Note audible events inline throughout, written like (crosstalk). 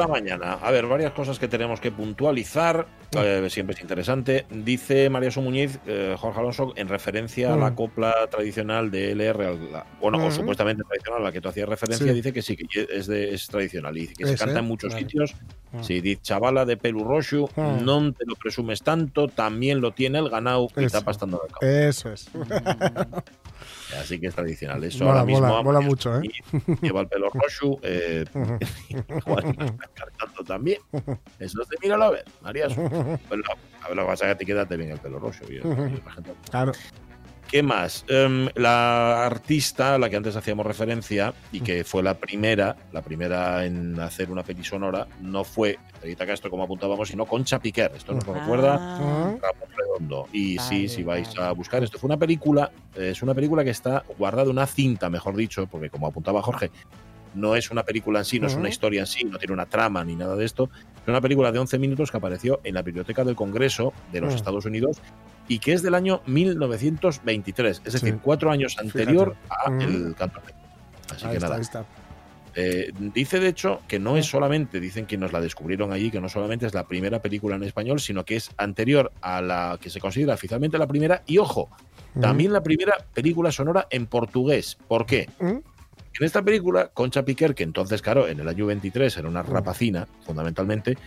La mañana. A ver, varias cosas que tenemos que puntualizar. eh, siempre es interesante. Dice María Sumuñiz, eh, Jorge Alonso, en referencia a la Mm. copla tradicional de LR, la- bueno, o Mm. supuestamente tradicional a la que tú hacías referencia, Sí. dice que sí, que es, de, es tradicional. Y dice que se canta en muchos vale. sitios. Mm. Si dice chavala de pelu roxo, Mm. no te lo presumes tanto, también lo tiene el ganado y está pastando campo. Eso es. Así que es tradicional. Eso Mola, ahora mismo mola, mucho, ¿eh? Lleva el pelo roxo, eh, (laughs) cantando también. Eso te mira a ver, María. Pues a ver, lo que pasa es que te quédate bien el pelo rojo. Claro. ¿Qué más? Em, la artista a la que antes hacíamos referencia y que fue la primera, la primera en hacer una peli sonora, no fue Rita Castro, como apuntábamos, sino Concha Piquer. Esto nos lo recuerda Ah. Ramón Redondo. Y sí, si vais vale. a buscar esto, fue una película, eh, es una película que está guardada en una cinta, mejor dicho, porque como apuntaba Jorge, no es una película en sí, no es una historia en sí, no tiene una trama ni nada de esto. Es una película de 11 minutos que apareció en la Biblioteca del Congreso de los Mm. Estados Unidos y que es del año 1923, es decir, Sí. cuatro años anterior Fíjate. a el canto. Así Ahí que está, nada, ahí está. eh, dice de hecho que no es solamente, dicen que nos la descubrieron allí, que no solamente es la primera película en español, sino que es anterior a la que se considera oficialmente la primera. Y ojo, también la primera película sonora en portugués. ¿Por qué? En esta película, Concha Piquer, que entonces, claro, en el año 23 era una rapacina, fundamentalmente,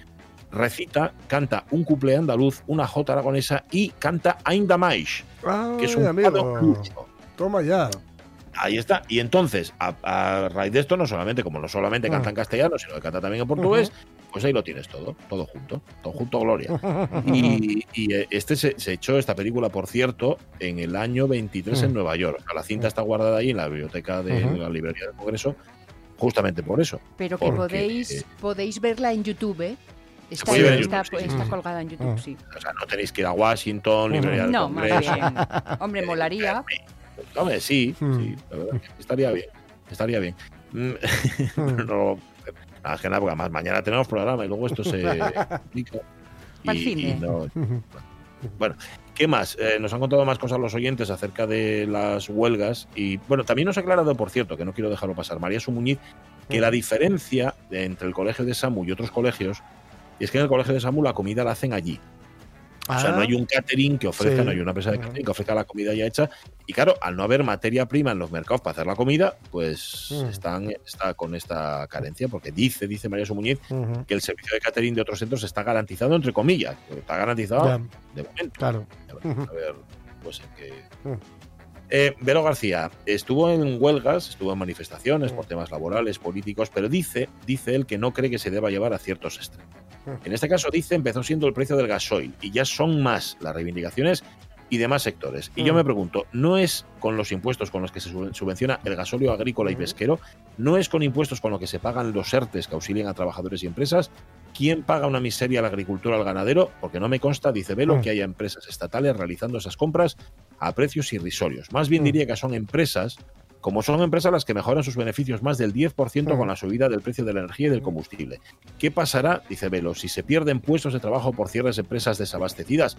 recita, canta un cuplé andaluz, una jota aragonesa y canta Ainda Mais, que es un amigo. Toma ya. Ahí está. Y entonces, a, a raíz de esto, no solamente, como no solamente Ah. canta en castellano, sino que canta también en portugués, pues ahí lo tienes todo, todo junto, todo junto, Gloria. (laughs) Y, y, eh, este se, se echó esta película, por cierto, en el año 23 en Mm. Nueva York. O sea, la cinta está guardada ahí en la biblioteca de la librería del Congreso, justamente por eso. Pero que Porque, podéis, eh, podéis verla en YouTube, ¿eh? Está, está- YouTube, sí, está sí. colgada en YouTube, Mm. sí. O sea, no tenéis que ir a Washington, librería del No, más bien. (laughs) Hombre, molaría. Hombre, sí, Mm. sí, la verdad que estaría bien. Estaría bien. Mm, (laughs) pero no, nada, que nada, porque además mañana tenemos programa y luego esto se (laughs) y cine. no- bueno, ¿qué más? Eh, nos han contado más cosas los oyentes acerca de las huelgas y, bueno, también nos ha aclarado, por cierto, que no quiero dejarlo pasar, María Sumuñiz, que la diferencia entre el colegio de Samu y otros colegios es que en el colegio de Samu la comida la hacen allí. O sea, Ah. no hay un catering que ofrezca, Sí. no hay una empresa de catering que ofrezca la comida ya hecha. Y claro, al no haber materia prima en los mercados para hacer la comida, pues Mm. están está con esta carencia, porque dice, dice María Sumuñiz, que el servicio de catering de otros centros está garantizado, entre comillas. Está garantizado Ya, de momento. claro. A ver, a ver, pues en qué. Mm. Eh, Vero García estuvo en huelgas, estuvo en manifestaciones Mm. por temas laborales, políticos, pero dice, dice él que no cree que se deba llevar a ciertos extremos. Mm. En este caso, dice, empezó siendo el precio del gasoil y ya son más las reivindicaciones y demás sectores. Y yo Mm. me pregunto, ¿no es con los impuestos con los que se sub- subvenciona el gasóleo agrícola y Mm. pesquero? ¿No es con impuestos con los que se pagan los ERTES que auxilian a trabajadores y empresas? ¿Quién paga una miseria a la agricultura al ganadero? Porque no me consta, dice Velo, Mm. que haya empresas estatales realizando esas compras a precios irrisorios. Más bien Mm. diría que son empresas, como son empresas las que mejoran sus beneficios más del 10% Mm. con la subida del precio de la energía y del combustible. ¿Qué pasará, dice Velo, si se pierden puestos de trabajo por cierres de empresas desabastecidas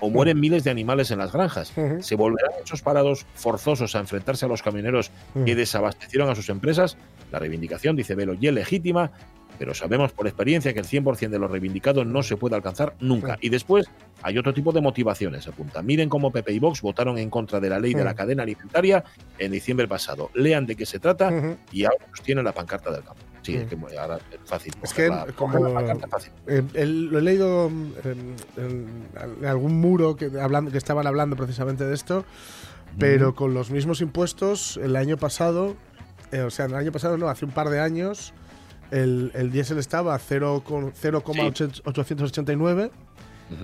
o mueren miles de animales en las granjas? ¿Se volverán esos parados forzosos a enfrentarse a los camioneros que Mm. desabastecieron a sus empresas? La reivindicación, dice Velo, y es legítima, pero sabemos por experiencia que el 100% de lo reivindicado no se puede alcanzar nunca. Y después hay otro tipo de motivaciones, apunta. Miren cómo Pepe y Vox votaron en contra de la ley de la Mm. cadena alimentaria en diciembre pasado. Lean de qué se trata y ahora tienen la pancarta del campo. Sí, Mm. es que ahora es fácil. Es que la- como- la pancarta fácil. Eh, el- lo he leído mm, en, en- en algún muro que, hablando, que estaban hablando precisamente de esto, pero con los mismos impuestos el año pasado, eh, o sea, el año pasado no, hace un par de años, el, el diésel estaba a 0 con- 0,889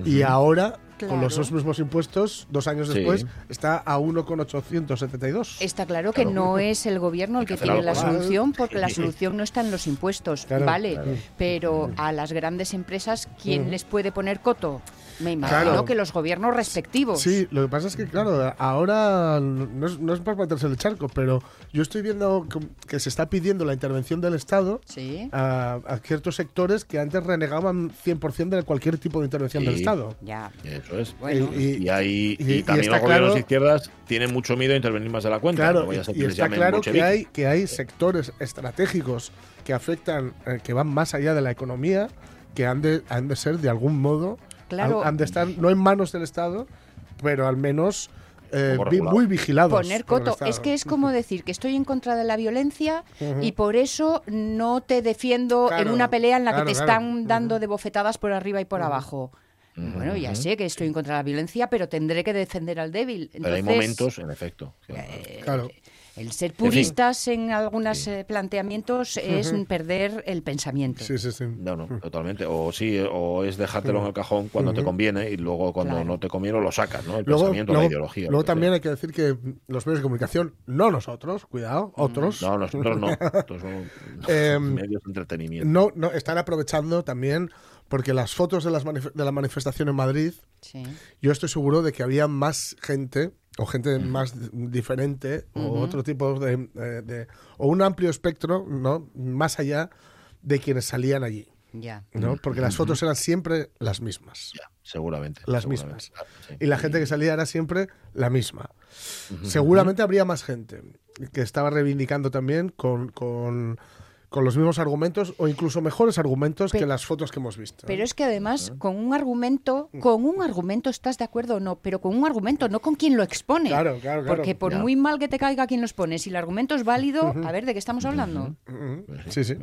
y ahora, con los dos mismos impuestos, dos años Sí. después, está a 1,872. Está claro que Claro. no es el gobierno el que tiene la solución, porque la Sí. solución no está en los impuestos, Claro, vale, claro. pero a las grandes empresas, ¿quién les puede poner coto? Me imagino Claro. que los gobiernos respectivos. Sí, lo que pasa es que, claro, ahora no es, no es para meterse en el charco, pero yo estoy viendo que- que se está pidiendo la intervención del Estado Sí, a, a ciertos sectores que antes renegaban 100% de cualquier tipo de intervención del. Estado. ya. Eso es. Bueno, Y, hay, y, y- y también está los gobiernos claro- de izquierdas tienen mucho miedo a intervenir más de la cuenta. Claro, no y, y está claro que hay, que hay sectores estratégicos que afectan, eh, que van más allá de la economía, que han de, han de ser de algún modo, Claro. han, han de estar no en manos del Estado, pero al menos eh, muy vigilados. poner coto. Es que es como decir que estoy en contra de la violencia y por eso no te defiendo Claro, en una pelea en la claro, que te claro. están dando de bofetadas por arriba y por abajo. Bueno, ya sé que estoy en contra de la violencia, pero tendré que defender al débil. Pero hay momentos, en efecto. eh, Claro. El ser puristas en, algunos planteamientos es perder el pensamiento. Sí, sí, sí. No, no, totalmente. O sí, o es dejártelo en el cajón cuando te conviene y luego cuando Claro. no te conviene lo sacas, ¿no? El Luego, pensamiento, luego- la ideología. luego sea. también hay que decir que los medios de comunicación, no nosotros, cuidado, otros, No, nosotros no. (laughs) Estos son Em, (laughs) medios de entretenimiento. no, no están aprovechando también porque las fotos de, las manif- de la manifestación en Madrid, Sí. yo estoy seguro de que había más gente o gente más diferente o otro tipo de, eh, de- o un amplio espectro, ¿no? Más allá de quienes salían allí, Ya. ¿no? Porque las fotos eran siempre las mismas. Ya, seguramente. Las seguramente, mismas. claro, sí. Y la gente que salía era siempre la misma. Seguramente habría más gente que estaba reivindicando también con, con, con los mismos argumentos o incluso mejores argumentos que las fotos que hemos visto. Pero es que además, con un argumento, con un argumento estás de acuerdo o no, pero con un argumento, no con quien lo expone. Claro, claro, claro. Porque por Ya. muy mal que te caiga quien lo expone, si el argumento es válido, a ver, ¿de qué estamos hablando? Ujú. Sí, sí.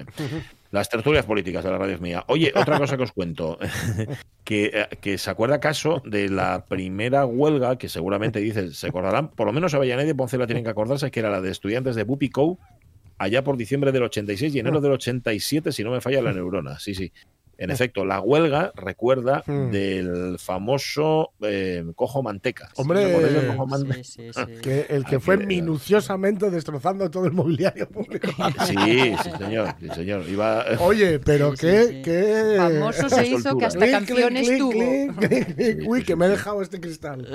Las tertulias políticas de la radio es mía. Oye, otra cosa que os cuento, (laughs) que, eh, que se acuerda acaso de la primera huelga, que seguramente dice, se acordarán, por lo menos Avellaneda y Poncela tienen que acordarse, que era la de estudiantes de Bupico, allá por diciembre del 86 y enero del 87, si no me falla la (laughs) neurona. Sí, sí. En efecto, la huelga recuerda Hmm. del famoso eh, cojo manteca. Hombre, ¿Recordáis el cojo mante- (laughs) Que el fue minuciosamente destrozando todo el mobiliario público. Sí, sí, señor. Sí, señor. Iba, Oye, pero Sí, qué, sí, sí. qué... Famoso se hizo que hasta Clic, canciones clic, tuvo. clic. Uy, que me he dejado este cristal.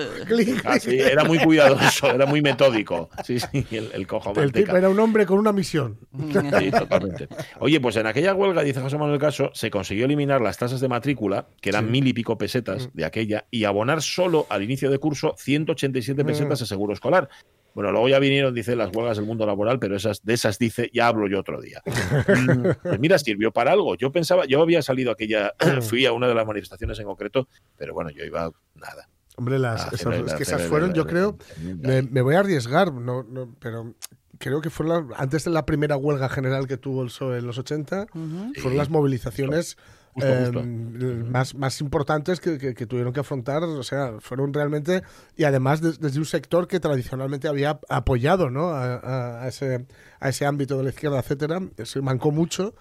Ah, era muy cuidadoso, era muy metódico. Sí, sí, el, el cojo El tipo manteca. era un hombre con una misión. Sí, totalmente. Oye, pues en aquella huelga, dice José Manuel Caso, se consiguió eliminar las tasas de matrícula, que eran Sí. mil y pico pesetas de aquella, y abonar solo al inicio de curso 187 Mm. pesetas de seguro escolar. Bueno, luego ya vinieron, dice, las huelgas del mundo laboral, pero esas, de esas dice, ya hablo yo otro día. (laughs) Mm, pues mira, sirvió para algo. Yo pensaba, yo había salido aquella, (clears throat) fui a una de las manifestaciones en concreto, pero bueno, yo iba nada. Hombre, las, a esas- es a que esas fueron, yo creo, me, me voy a arriesgar, no, no, pero creo que fue la- antes de la primera huelga general que tuvo el PSOE en los 80, fueron las movilizaciones Justo, eh, justo. Más, más importantes que, que- que tuvieron que afrontar, o sea, fueron realmente, y además des- desde un sector que tradicionalmente había apoyado ¿no? a, a- a ese, a ese ámbito de la izquierda, etcétera, se mancó mucho,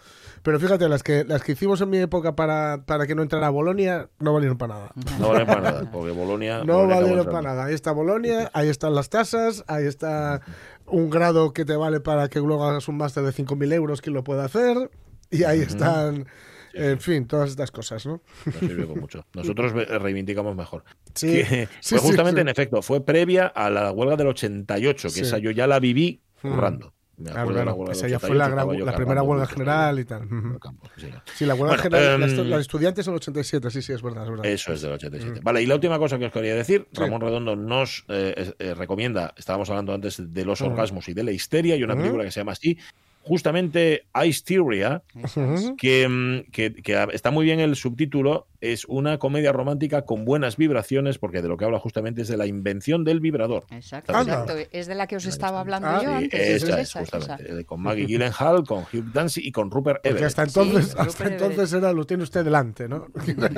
pero fíjate, las que, las que hicimos en mi época para, para que no entrara Bolonia no valieron para nada. No valen para nada, porque Bolonia. No Bolonia valieron para nada. Ahí está Bolonia, ahí están las tasas, ahí está un grado que te vale para que luego hagas un máster de 5.000 euros, quien lo pueda hacer, y ahí están, en fin, todas estas cosas, ¿no? Nos con mucho. Nosotros reivindicamos mejor. (laughs) Sí, Que sí, fue sí, justamente, sí. en efecto, fue previa a la huelga del 88, que Sí. esa yo ya la viví Hmm. currando. Me Claro, claro, esa ya fue la, 88, gran- la primera huelga general y tal. Ujú. campo, sí. Sí, la huelga Bueno, general, em, estu- la de estudiantes en el 87, sí, sí, es verdad, es verdad. Eso es del 87. Vale, y la última cosa que os quería decir, Sí. Ramón Redondo nos eh, eh, recomienda, estábamos hablando antes de los Ujú. orgasmos y de la histeria, y una Ujú. película que se llama así, justamente Hysteria, Ujú. que, mm, que- que está muy bien el subtítulo, es una comedia romántica con buenas vibraciones, porque de lo que habla justamente es de la invención del vibrador. Exacto, exacto. Es de la que os estaba hablando Ah, yo sí, antes. esa esa, es, esa. justamente, eh, con Maggie Gyllenhaal, con Hugh Dancy y con Rupert Porque Everett. hasta entonces, Sí, hasta entonces era lo tiene usted delante, ¿no?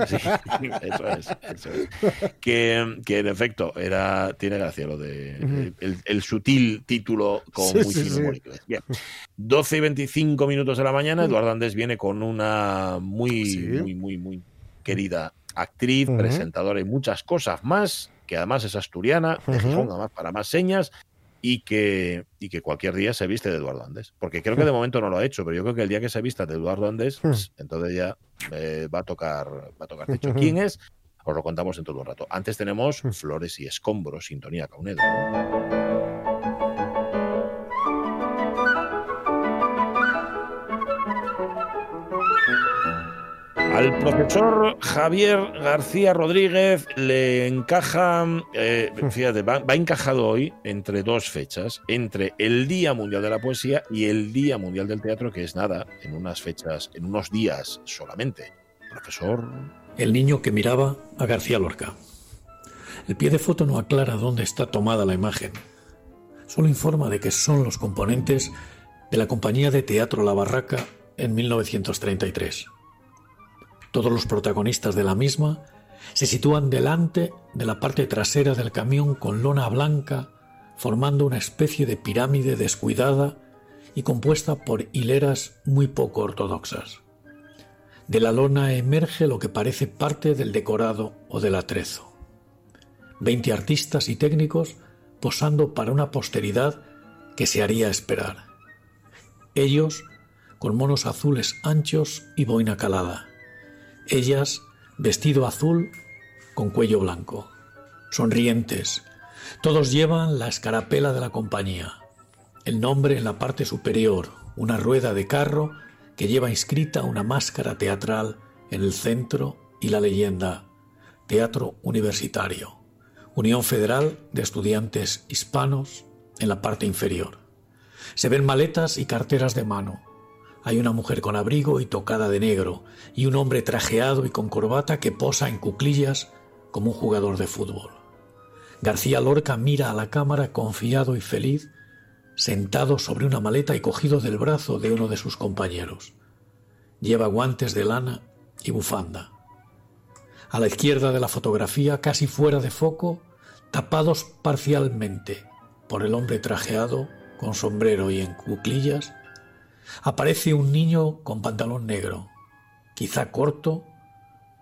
Sí, eso es, eso es. Que, que en efecto era, tiene gracia lo de el, el sutil título con Sí, muy fino. Bien. 12 y 25 minutos de la mañana, Eduardo Andés viene con una muy, Sí. muy, muy, muy querida actriz, Ujú. presentadora y muchas cosas más, que además es asturiana, de Ujú. Gijón, además para más señas. Y que, y que cualquier día se viste de Eduardo Andés. Porque creo que de momento no lo ha hecho, pero yo creo que el día que se vista de Eduardo Andés, pues, entonces ya eh, va a tocar va a tocar techo. ¿Quién es? Os lo contamos en todo un rato. Antes tenemos Flores y Escombros, Sintonía Caunedo. Al profesor Javier García Rodríguez le encaja, eh, fíjate, va, va encajado hoy entre dos fechas, entre el Día Mundial de la Poesía y el Día Mundial del Teatro, que es nada, en unas fechas, en unos días solamente. Profesor, El niño que miraba a García Lorca. El pie de foto no aclara dónde está tomada la imagen. Solo informa de que son los componentes de la compañía de teatro La Barraca en 1933. Todos los protagonistas de la misma se sitúan delante de la parte trasera del camión con lona blanca, formando una especie de pirámide descuidada y compuesta por hileras muy poco ortodoxas. De la lona emerge lo que parece parte del decorado o del atrezo. Veinte artistas y técnicos posando para una posteridad que se haría esperar. Ellos con monos azules anchos y boina calada. Ellas vestido azul con cuello blanco. Sonrientes. Todos llevan la escarapela de la compañía. El nombre en la parte superior, una rueda de carro que lleva inscrita una máscara teatral en el centro y la leyenda Teatro Universitario, Unión Federal de Estudiantes Hispanos en la parte inferior. Se ven maletas y carteras de mano. Hay una mujer con abrigo y tocada de negro y un hombre trajeado y con corbata que posa en cuclillas como un jugador de fútbol. García Lorca mira a la cámara confiado y feliz sentado sobre una maleta y cogido del brazo de uno de sus compañeros. Lleva guantes de lana y bufanda. A la izquierda de la fotografía, casi fuera de foco, tapados parcialmente por el hombre trajeado, con sombrero y en cuclillas, aparece un niño con pantalón negro, quizá corto,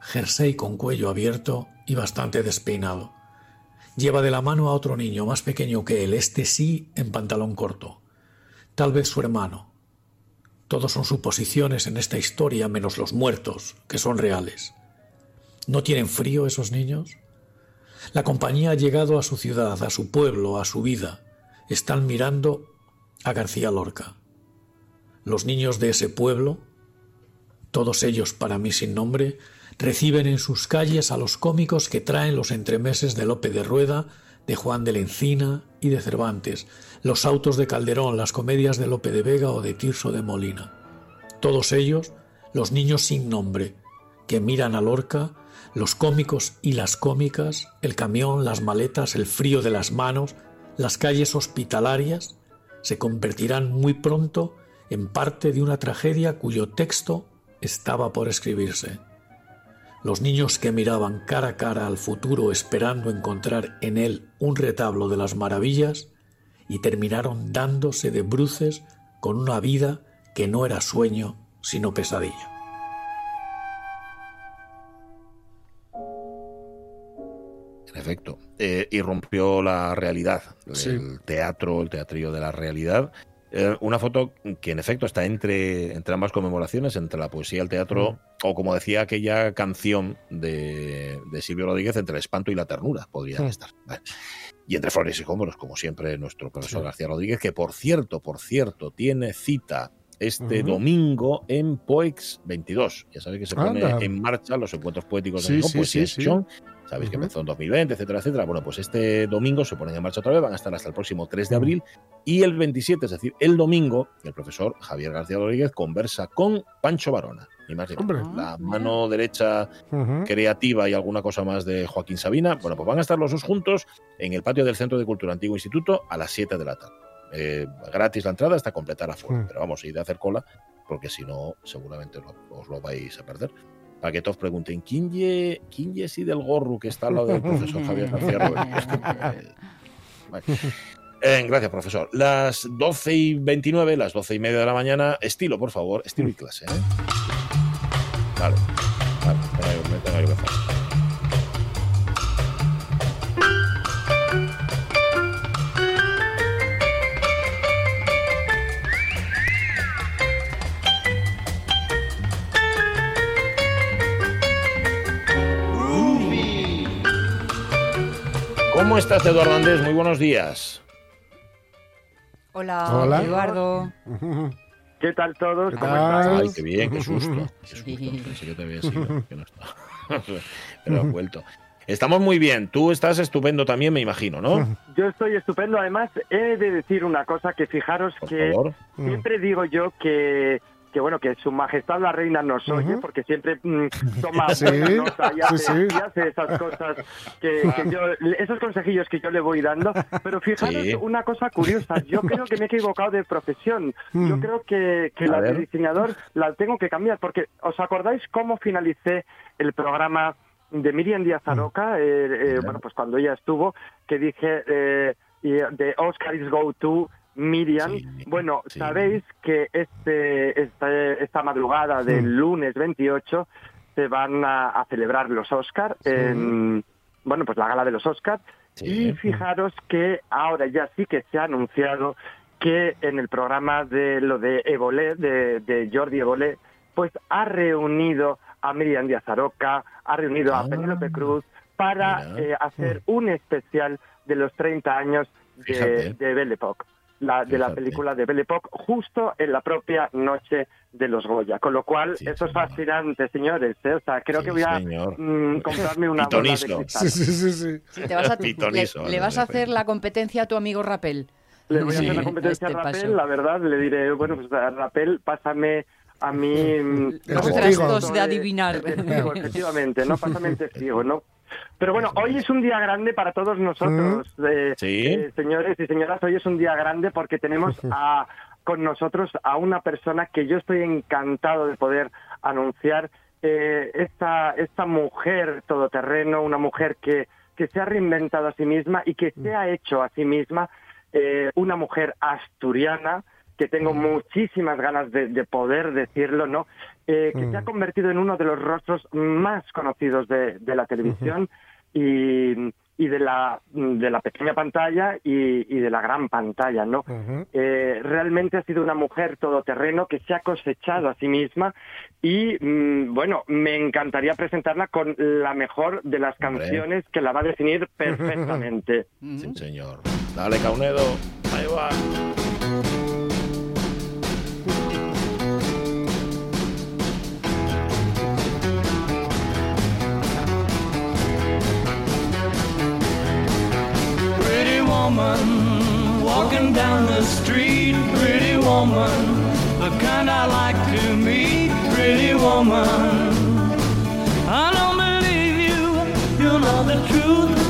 jersey con cuello abierto y bastante despeinado. Lleva de la mano a otro niño más pequeño que él, este sí en pantalón corto. Tal vez su hermano. Todos son suposiciones en esta historia menos los muertos, que son reales. ¿No tienen frío esos niños? La compañía ha llegado a su ciudad, a su pueblo, a su vida. Están mirando a García Lorca. Los niños de ese pueblo, todos ellos para mí sin nombre, reciben en sus calles a los cómicos que traen los entremeses de Lope de Rueda, de Juan de la Encina y de Cervantes, los autos de Calderón, las comedias de Lope de Vega o de Tirso de Molina. Todos ellos, los niños sin nombre, que miran a Lorca, los cómicos y las cómicas, el camión, las maletas, el frío de las manos, las calles hospitalarias, se convertirán muy pronto en parte de una tragedia cuyo texto estaba por escribirse. Los niños que miraban cara a cara al futuro esperando encontrar en él un retablo de las maravillas y terminaron dándose de bruces con una vida que no era sueño sino pesadilla. En efecto, eh, irrumpió la realidad, Sí. el teatro, el teatrillo de la realidad. Eh, una foto que en efecto está entre, entre ambas conmemoraciones, entre la poesía y el teatro, o como decía aquella canción de, de Silvio Rodríguez, entre el espanto y la ternura, podrían Mm. estar. Vale. Y entre flores y cómoros, como siempre, nuestro profesor Sí. García Rodríguez, que por cierto, por cierto, tiene cita este domingo en Poex 22. Ya sabéis que se pone Anda. en marcha los encuentros poéticos de sí, sí, sí. Sesión. Sabéis que empezó en 2020, etcétera, etcétera. Bueno, pues este domingo se ponen en marcha otra vez, van a estar hasta el próximo 3 de abril. Y el 27, es decir, el domingo, el profesor Javier García Rodríguez conversa con Pancho Barona. Ni más ni. La Ah, mano derecha creativa y alguna cosa más de Joaquín Sabina. Bueno, pues van a estar los dos juntos en el patio del Centro de Cultura Antiguo Instituto a las 7 de la tarde. Eh, gratis la entrada hasta completar afuera. Mm. Pero vamos, ir de hacer cola, porque si no, seguramente lo- os lo vais a perder. Para que todos pregunten, ¿quién ye, quién ye ese del gorro que está al lado del (laughs) profesor Javier García vale. (laughs) Eh, gracias, profesor. Las 12 y 29, las 12 y media de la mañana, estilo, por favor, estilo y clase. ¿eh? Vale, ¿Cómo estás, Eduardo Andrés? Muy buenos días. Hola, Hola. Eduardo. ¿Qué tal todos? ¿Qué ¿Cómo tal? Ay, qué bien, qué susto. (laughs) Qué susto. Pensé que te había sido, que no está. (laughs) Pero has vuelto. Estamos muy bien. Tú estás estupendo también, me imagino, ¿no? (laughs) Yo estoy estupendo. Además, he de decir una cosa que fijaros Por que favor. siempre digo yo que que bueno que su majestad la reina nos oye Ujú. porque siempre mm, (laughs) toma Sí, nota y hace, sí, sí. y hace esas cosas que, que yo esos consejillos que yo le voy dando pero fijaros Sí. una cosa curiosa yo (laughs) creo que me he equivocado de profesión yo Mm. creo que, que la de diseñador la tengo que cambiar porque os acordáis cómo finalicé el programa de Miriam Díaz Aroca, eh, eh, bueno, pues cuando ella estuvo, que dije eh, de Oscar is go to Miriam. Sí, bueno, sí. sabéis que este, este- esta madrugada del Mm. lunes 28 se van a, a celebrar los Oscar en, bueno, pues la gala de los Oscar. Y fijaros que ahora ya sí que se ha anunciado que en el programa de lo de Evolé, de, de Jordi Evolé, pues ha reunido a Miriam Díaz Aroca, ha reunido Ah. a Penélope Cruz para eh, hacer un especial de los 30 años de, de Belle Époque, la, de la película de Belle Époque, justo en la propia noche de los Goya. Con lo cual, Sí, eso es fascinante, señores. ¿eh? O sea, creo Sí, que voy a mm, comprarme una bola de cristal. Sí, sí, sí, sí. Sí, te vas a, le, Pitoniso, le vas a hacer la competencia a tu amigo Rapel. Le voy a Sí. hacer la competencia Este a Rapel, paso. la verdad, le diré, bueno, pues a Rapel, pásame a mí mm, Los trastos de adivinar. efectivamente, ¿no? Pásame el testigo, ¿no? Pero bueno, hoy es. un día grande para todos nosotros, eh, Sí. eh, señores y señoras, hoy es un día grande porque tenemos a, con nosotros a una persona que yo estoy encantado de poder anunciar, eh, esta, esta mujer todoterreno, una mujer que, que se ha reinventado a sí misma y que se ha hecho a sí misma eh, una mujer asturiana, que tengo muchísimas ganas de, de poder decirlo, ¿no? Eh, que se ha convertido en uno de los rostros más conocidos de, de la televisión y, y de, la, de la pequeña pantalla y, y de la gran pantalla, ¿no? Eh, realmente ha sido una mujer todoterreno que se ha cosechado a sí misma y mm, bueno, me encantaría presentarla con la mejor de las Hombre. canciones que la va a definir (laughs) perfectamente. Sí, señor. Dale, Caunedo. Ahí va. Woman walking down the street, pretty woman, the kind I like to meet, pretty woman. I don't believe you, you know the truth.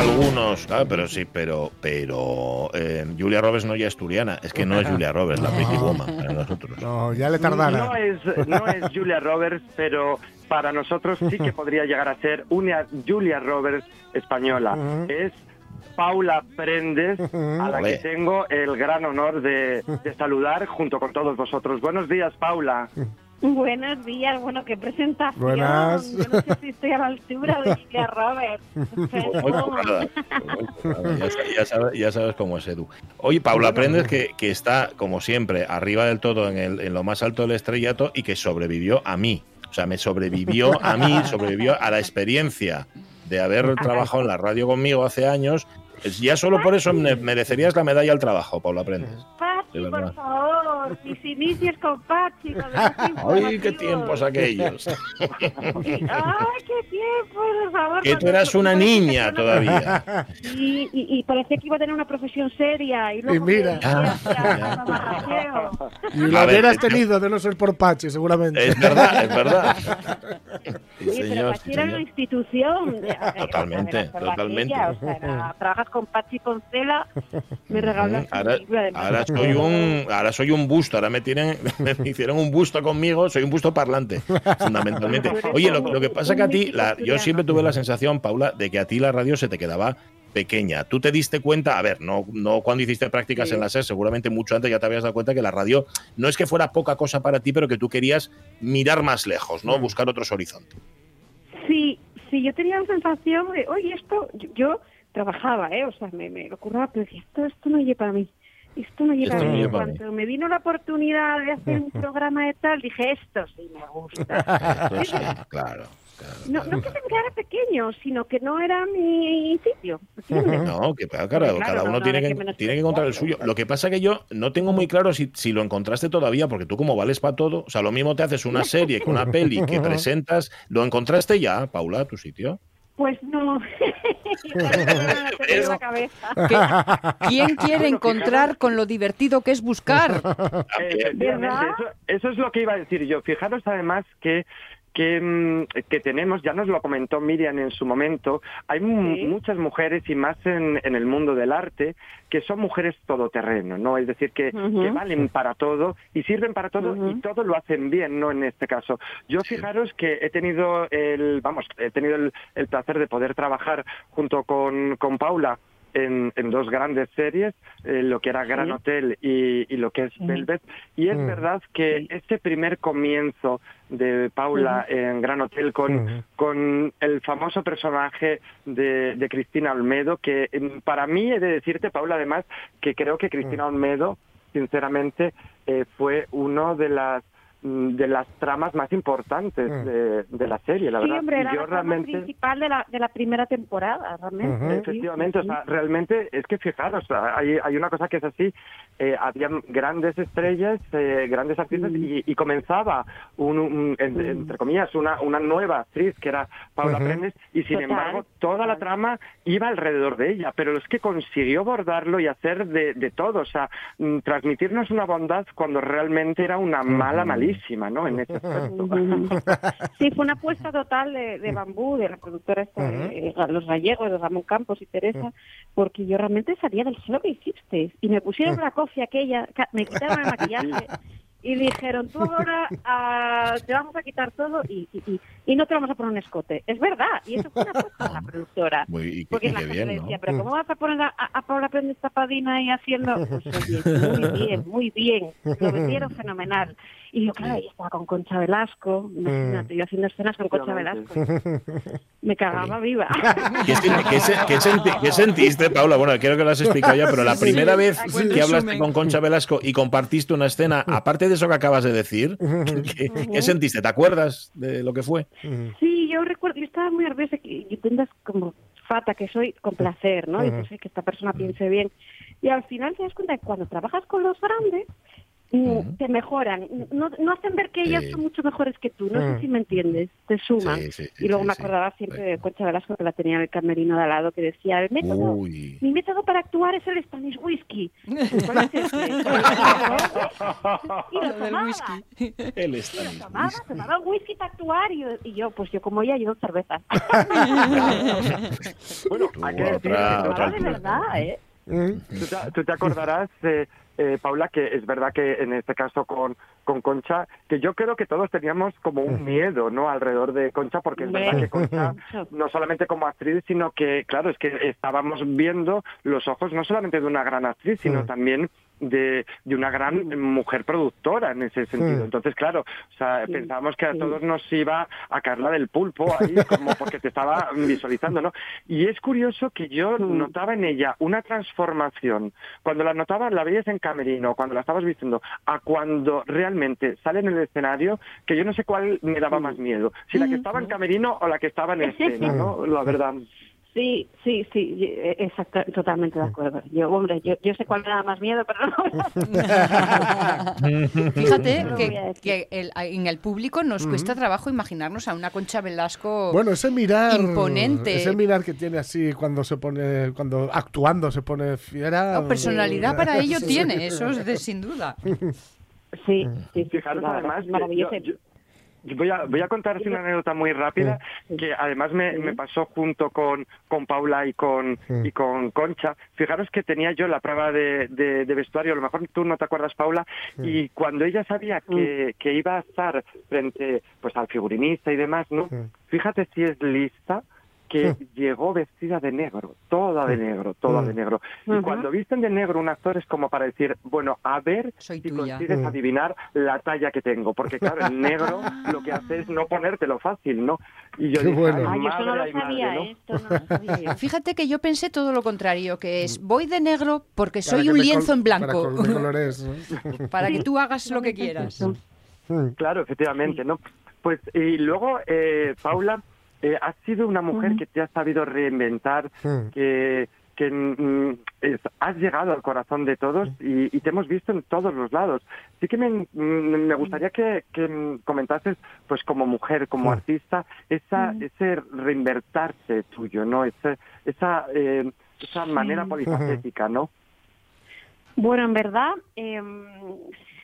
Algunos, claro, pero sí, pero, pero eh, Julia Roberts no ya es asturiana, es que no es Julia Roberts, la Pretty Woman para nosotros. No, ya le No tardará. es, no es Julia Roberts, pero para nosotros sí que podría llegar a ser una Julia Roberts española. Es Paula Prendes, a la Olé. que tengo el gran honor de, de saludar junto con todos vosotros. Buenos días, Paula. Buenos días, bueno, qué presentación. Buenas. Yo no sé si estoy a la altura de Julia pero- currada. Ya, ya sabes, ya sabes cómo es Edu. Oye, Paula, aprendes que, que está, como siempre, arriba del todo, en, el, en lo más alto del estrellato y que sobrevivió a mí. O sea, me sobrevivió a mí, sobrevivió a la experiencia de haber trabajado en la radio conmigo hace años. Ya solo por eso me- merecerías la medalla al trabajo, Paula Prendes. De Pachi, por favor, mis inicios con (laughs) Pachi. los (laughs) Ay, qué tiempos aquellos. Ay, qué tiempo, por favor. Que tú eras una niña todavía. Y, y, y parecía que iba a tener una profesión seria. Y, luego mira. (laughs) ya. mamarracheo. Y lo hubieras tenido de no ser por Pachi, seguramente. Es verdad, es verdad. Sí, pero Pachi sí, era una institución. (laughs) Totalmente, totalmente. O sea, era- (laughs) trabajas con Pachi Poncela, me regalas Ahora, soy un ahora soy un busto, ahora me tienen (laughs) me hicieron un busto conmigo, soy un busto parlante, fundamentalmente. Oye, lo, lo que pasa que a ti, la- yo siempre tuve la sensación, Paula, de que a ti la radio se te quedaba pequeña. Tú te diste cuenta, a ver, no, no cuando hiciste prácticas Sí. en la SER, seguramente mucho antes ya te habías dado cuenta que la radio no es que fuera poca cosa para ti, pero que tú querías mirar más lejos, ¿no? Buscar otros horizontes. Sí, sí, yo tenía la sensación de, oye, esto, yo, yo trabajaba, ¿eh? O sea, me, me lo curraba, pero decía, esto, esto no lleva para mí. Esto no lleva Esto a no mí. lleva a mí. Cuando me vino la oportunidad de hacer un (laughs) programa de tal, dije, esto sí me gusta. (laughs) Entonces, (laughs) claro. No, no que se me quedara pequeño, sino que no era mi sitio. No, que claro, Claro, cada no, uno no, tiene, que, tiene que encontrar el suyo. Lo que pasa que yo no tengo muy claro si, si lo encontraste todavía, porque tú como vales para todo, o sea, lo mismo te haces una serie que una peli que (laughs) presentas, ¿lo encontraste ya, Paula, tu sitio? Pues no. (laughs) (laughs) La cabeza. ¿Qué- ¿Quién quiere encontrar con lo divertido que es buscar? ¿Verdad? eso, eso es lo que iba a decir yo. Fijaros además que que, mm, que tenemos, ya nos lo comentó Miriam en su momento, hay Sí. muchas mujeres y más en, en el mundo del arte que son mujeres todoterreno, ¿no? Es decir, que, que valen para todo y sirven para todo y todo lo hacen bien, ¿no? En este caso. Yo fijaros que he tenido el, vamos, he tenido el, el placer de poder trabajar junto con, con Paula en, en dos grandes series, eh, lo que era Gran Sí. Hotel y, y lo que es Velvet. Y es Mm. verdad que ese primer comienzo de Paula en Gran Hotel con, con el famoso personaje de, de Cristina Olmedo, que em, para mí he de decirte, Paula, además, que creo que Cristina Olmedo, sinceramente, eh, fue uno de las mm, de las tramas más importantes Mm. de, de la serie, la Sí, verdad. hombre, Y era yo la trama realmente principal de la, de la primera temporada, realmente. Efectivamente, o sí. sea, realmente es que fijaros, hay, hay una cosa que es así, eh, habían grandes estrellas, eh, grandes actrices y, y comenzaba, un, un- en- entre comillas, una, una nueva actriz que era Paula Ujú. Prendes y sin Total. embargo toda la trama iba alrededor de ella, pero es que consiguió abordarlo y hacer de, de todo, o sea, mm, transmitirnos una bondad cuando realmente era una mala malísima, ¿no? En ese aspecto. (laughs) Sí, fue una apuesta total de, de Bambú, de la productora esta de los gallegos, de Ramón Campos y Teresa, porque yo realmente salía del suelo que hiciste y me pusieron la cofia aquella, me quitaron el maquillaje (laughs) y dijeron, tú ahora ah, te vamos a quitar todo y, y, y- y no te vamos a poner un escote. Es verdad, y eso fue una apuesta de la productora. (laughs) Muy, y, Porque y la gente bien, le ¿no? decía, pero ¿cómo vas a poner a, a- a Paula Prendes tapadina ahí haciendo? Pues oye, muy bien, muy bien, lo vendieron fenomenal. Y yo, claro, ahí estaba con Concha Velasco, imagínate, yo haciendo escenas con Concha Velasco. Me cagaba viva. (laughs) ¿Qué, qué qué senti- qué sentiste, Paula? Bueno, creo que lo has explicado ya, pero la Sí, primera sí. vez que hablaste con Concha Velasco y compartiste una escena, aparte de eso que acabas de decir, ¿qué, qué sentiste? ¿Te acuerdas de lo que fue? Sí, yo recuerdo, yo estaba muy nerviosa que yo tendas como fata que soy con placer, ¿no? Y pues, que esta persona piense bien. Y al final te das cuenta que cuando trabajas con los grandes, te mejoran. No, no hacen ver que ellas Sí. son mucho mejores que tú. No Mm. sé si me entiendes. Te suman. Sí, sí, sí, y luego sí, me sí. acordaba siempre de Concha Velasco que la tenía en el camerino de al lado que decía, el método, Uy. mi método para actuar es el Spanish Whisky. (laughs) Y lo tomaba. whisky. Él Y lo tomaba, tomaba whisky para actuar y yo, y yo, pues yo como ella, yo dos cervezas. (laughs) Bueno, hay que decir Otra- otra de verdad, ¿eh? Tú te, tú te acordarás, eh, eh, Paula, que es verdad que en este caso con, con Concha, que yo creo que todos teníamos como un miedo, ¿no? Alrededor de Concha, porque es verdad que Concha, (laughs) no solamente como actriz, sino que, claro, es que estábamos viendo los ojos no solamente de una gran actriz, sino Mm. también de, de una gran mujer productora en ese sentido. Mm. Entonces, claro, o sea, pensábamos que a todos nos iba a Carla del Pulpo ahí, como porque te estaba visualizando, ¿no? Y es curioso que yo notaba en ella una transformación. Cuando la notaba, la veías en camerino, cuando la estabas vistiendo, a cuando realmente sale en el escenario, que yo no sé cuál me daba más miedo, si la que estaba en camerino o la que estaba en escena, ¿no? La verdad. Sí, sí, sí, eh, exacto, totalmente de acuerdo. Yo, hombre, yo, yo sé cuál me da más miedo, pero no. (laughs) Fíjate No que, que el- en el público nos cuesta trabajo imaginarnos a una Concha Velasco Bueno, ese mirar. imponente. Ese mirar que tiene así cuando se pone. Cuando actuando se pone fiera. No, personalidad para ello (laughs) Sí. tiene, eso es de sin duda. Sí, sí, sí, Fijaros la además, maravilloso. yo- yo- yo voy a, voy a contaros una anécdota muy rápida que además me, me pasó junto con, con Paula y con, y con Concha. Fijaros que tenía yo la prueba de, de- de vestuario, a lo mejor tú no te acuerdas, Paula, y cuando ella sabía que, que iba a estar frente pues al figurinista y demás, ¿no? Fíjate si es lista que llegó vestida de negro, toda de negro, toda de negro. Y cuando visten de negro un actor es como para decir, bueno, a ver Soy si tuya. consigues adivinar la talla que tengo, porque claro, el negro lo que hace es no ponértelo fácil, ¿no? Y yo Qué dije, bueno. ay, yo no lo ay, madre, sabía, ¿no? ¿eh? Esto no lo sabía yo. (laughs) Fíjate que yo pensé todo lo contrario, que es voy de negro porque soy un lienzo en blanco, Para que me colores, ¿no? para que tú hagas lo que quieras. Mm. Claro, efectivamente, ¿no? Pues y luego, eh, Paula, eh, has sido una mujer que te ha sabido reinventar, que, que mm, es- has llegado al corazón de todos y, y te hemos visto en todos los lados. Sí que me, mm, me gustaría que, que mm, comentases, pues como mujer, como artista, esa, ese reinvertirse tuyo, ¿no? Ese, esa, eh, esa manera (laughs) polifacética, ¿no? Bueno, en verdad, eh,